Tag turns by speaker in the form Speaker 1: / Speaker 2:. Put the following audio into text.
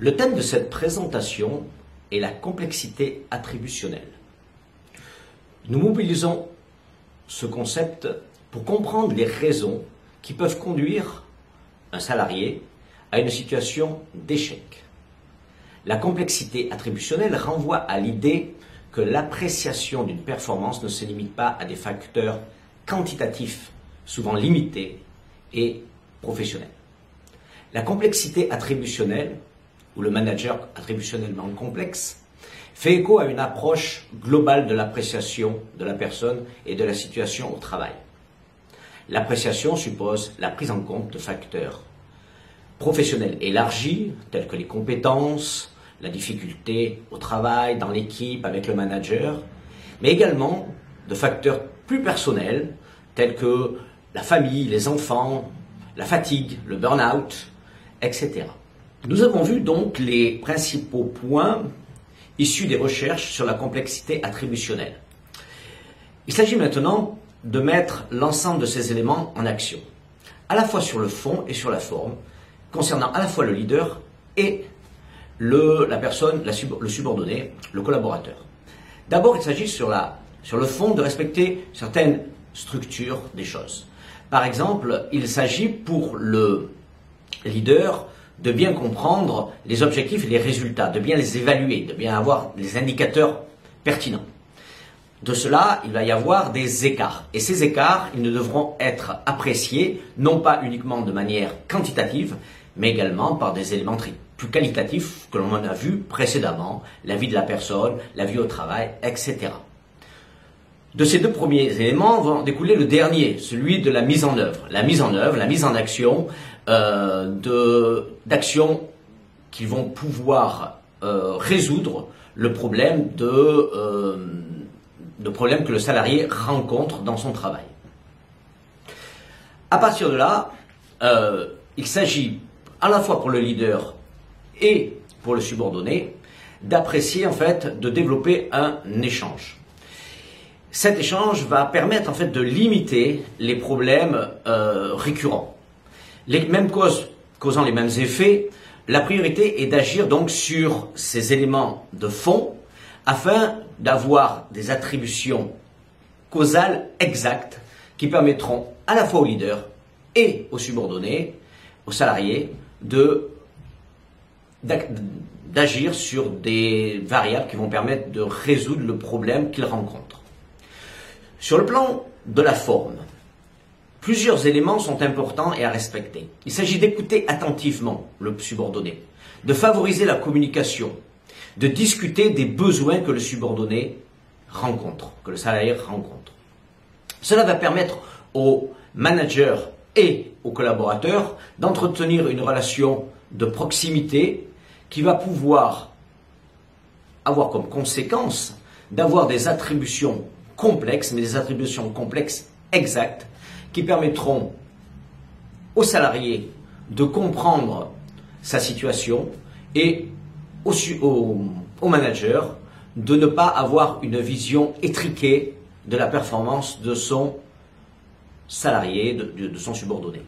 Speaker 1: Le thème de cette présentation est la complexité attributionnelle. Nous mobilisons ce concept pour comprendre les raisons qui peuvent conduire un salarié à une situation d'échec. La complexité attributionnelle renvoie à l'idée que l'appréciation d'une performance ne se limite pas à des facteurs quantitatifs, souvent limités et professionnels. La complexité attributionnelle ou le manager attributionnellement complexe, fait écho à une approche globale de l'appréciation de la personne et de la situation au travail. L'appréciation suppose la prise en compte de facteurs professionnels élargis, tels que les compétences, la difficulté au travail, dans l'équipe, avec le manager, mais également de facteurs plus personnels, tels que la famille, les enfants, la fatigue, le burn-out, etc. Nous avons vu donc les principaux points issus des recherches sur la complexité attributionnelle. Il s'agit maintenant de mettre l'ensemble de ces éléments en action, à la fois sur le fond et sur la forme, concernant à la fois le leader et le, la personne, le subordonné, le collaborateur. D'abord, il s'agit sur, sur le fond de respecter certaines structures des choses. Par exemple, il s'agit pour le leader de bien comprendre les objectifs et les résultats, de bien les évaluer, de bien avoir les indicateurs pertinents. De cela, il va y avoir des écarts. Et ces écarts, ils ne devront être appréciés non pas uniquement de manière quantitative, mais également par des éléments plus qualitatifs que l'on a vu précédemment, la vie de la personne, la vie au travail, etc. De ces deux premiers éléments vont découler le dernier, celui de la mise en œuvre. La mise en œuvre, la mise en action euh, d'actions qui vont pouvoir euh, résoudre le problème de, euh, de problème que le salarié rencontre dans son travail. À partir de là, il s'agit à la fois pour le leader et pour le subordonné d'apprécier en fait, de développer un échange. Cet échange va permettre en fait de limiter les problèmes euh, récurrents. Les mêmes causes causant les mêmes effets, la priorité est d'agir donc sur ces éléments de fond afin d'avoir des attributions causales exactes qui permettront à la fois au leader et aux subordonnés, aux salariés, d'agir sur des variables qui vont permettre de résoudre le problème qu'ils rencontrent. Sur le plan de la forme, plusieurs éléments sont importants et à respecter. Il s'agit d'écouter attentivement le subordonné, de favoriser la communication, de discuter des besoins que le subordonné rencontre, que le salarié rencontre. Cela va permettre aux managers et aux collaborateurs d'entretenir une relation de proximité qui va pouvoir avoir comme conséquence d'avoir des attributions complexes, mais des attributions complexes exactes, qui permettront aux salariés de comprendre sa situation et au, au, manager de ne pas avoir une vision étriquée de la performance de son salarié, de son subordonné.